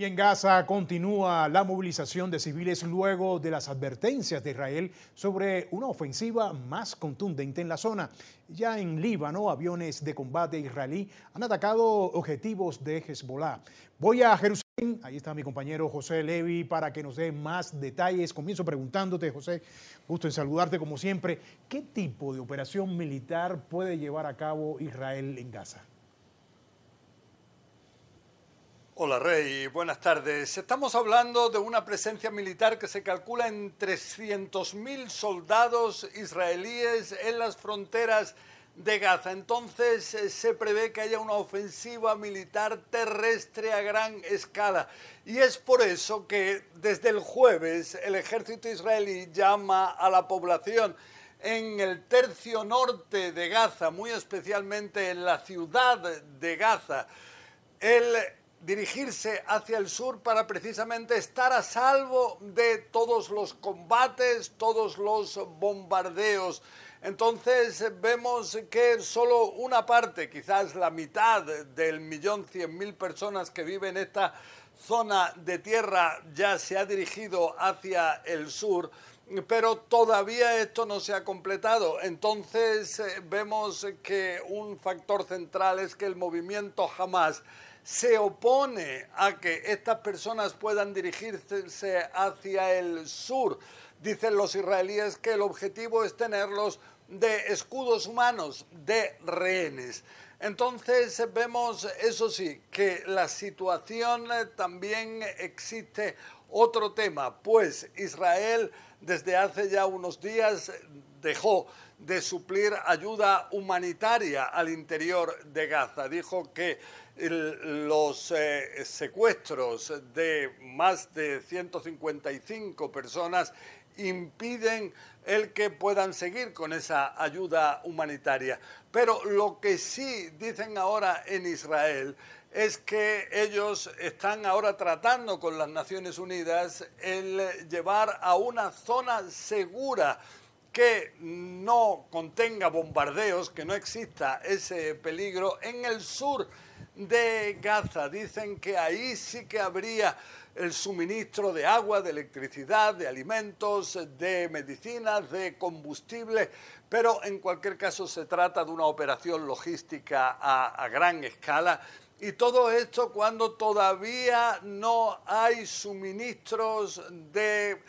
Y en Gaza continúa la movilización de civiles luego de las advertencias de Israel sobre una ofensiva más contundente en la zona. Ya en Líbano, aviones de combate israelí han atacado objetivos de Hezbollah. Voy a Jerusalén, ahí está mi compañero José Levi para que nos dé más detalles. Comienzo preguntándote, José, gusto en saludarte como siempre, ¿qué tipo de operación militar puede llevar a cabo Israel en Gaza? Hola Rey, buenas tardes. Estamos hablando de una presencia militar que se calcula en 300.000 soldados israelíes en las fronteras de Gaza. Entonces eh, se prevé que haya una ofensiva militar terrestre a gran escala. Y es por eso que desde el jueves el ejército israelí llama a la población en el tercio norte de Gaza, muy especialmente en la ciudad de Gaza, el dirigirse hacia el sur para precisamente estar a salvo de todos los combates, todos los bombardeos. Entonces vemos que solo una parte, quizás la mitad del millón cien mil personas que viven en esta zona de tierra ya se ha dirigido hacia el sur, pero todavía esto no se ha completado. Entonces eh, vemos que un factor central es que el movimiento jamás se opone a que estas personas puedan dirigirse hacia el sur. Dicen los israelíes que el objetivo es tenerlos de escudos humanos, de rehenes. Entonces vemos, eso sí, que la situación también existe otro tema, pues Israel desde hace ya unos días dejó de suplir ayuda humanitaria al interior de Gaza. Dijo que los eh, secuestros de más de 155 personas impiden el que puedan seguir con esa ayuda humanitaria. Pero lo que sí dicen ahora en Israel es que ellos están ahora tratando con las Naciones Unidas el llevar a una zona segura que no contenga bombardeos, que no exista ese peligro en el sur de Gaza. Dicen que ahí sí que habría el suministro de agua, de electricidad, de alimentos, de medicinas, de combustible, pero en cualquier caso se trata de una operación logística a, gran escala. Y todo esto cuando todavía no hay suministros de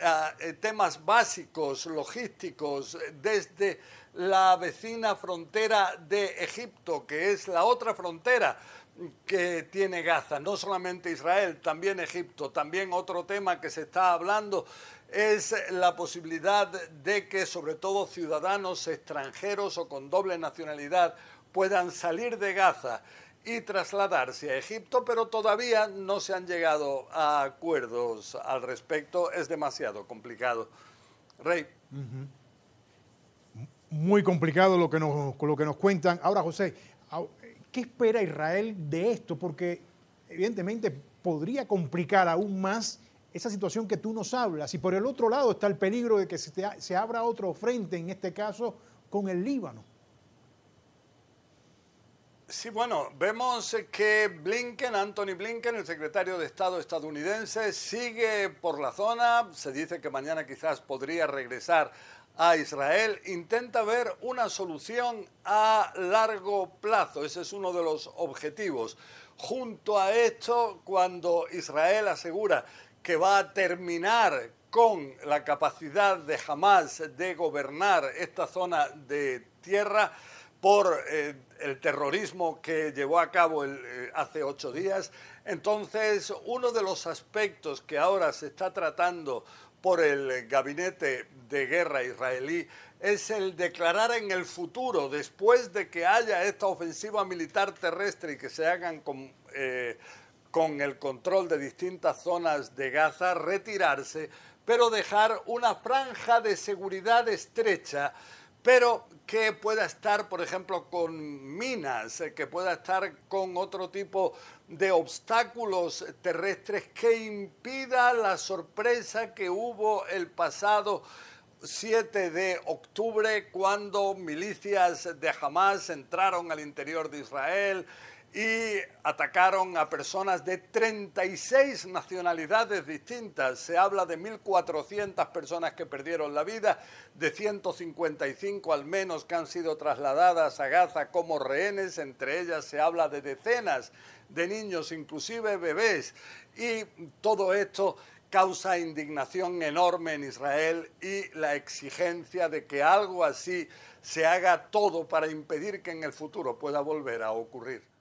eh, temas básicos, logísticos, desde la vecina frontera de Egipto, que es la otra frontera que tiene Gaza, no solamente Israel, también Egipto. También otro tema que se está hablando es la posibilidad de que sobre todo ciudadanos extranjeros o con doble nacionalidad puedan salir de Gaza y trasladarse a Egipto, pero todavía no se han llegado a acuerdos al respecto. Es demasiado complicado. Rey muy complicado lo que nos, lo que nos cuentan. Ahora, José, ¿qué espera Israel de esto? Porque evidentemente podría complicar aún más esa situación que tú nos hablas. Y por el otro lado está el peligro de que se, se abra otro frente, en este caso con el Líbano. Sí, bueno, vemos que Blinken, Anthony Blinken, el secretario de Estado estadounidense, sigue por la zona. Se dice que mañana quizás podría regresar a Israel, intenta ver una solución a largo plazo. Ese es uno de los objetivos. Junto a esto, cuando Israel asegura que va a terminar con la capacidad de Hamas de gobernar esta zona de tierra por eh, el terrorismo que llevó a cabo eh, hace ocho días. Entonces, uno de los aspectos que ahora se está tratando por el gabinete de guerra israelí es el declarar en el futuro, después de que haya esta ofensiva militar terrestre y que se hagan con, eh, con el control de distintas zonas de Gaza, retirarse, pero dejar una franja de seguridad estrecha pero que pueda estar, por ejemplo, con minas, eh, que pueda estar con otro tipo de obstáculos terrestres que impida la sorpresa que hubo el pasado 7 de octubre cuando milicias de Hamas entraron al interior de Israel y atacaron a personas de 36 nacionalidades distintas. Se habla de 1.400 personas que perdieron la vida, de 155 al menos que han sido trasladadas a Gaza como rehenes, entre ellas se habla de decenas de niños, inclusive bebés, y todo esto causa indignación enorme en Israel y la exigencia de que algo así se haga todo para impedir que en el futuro pueda volver a ocurrir.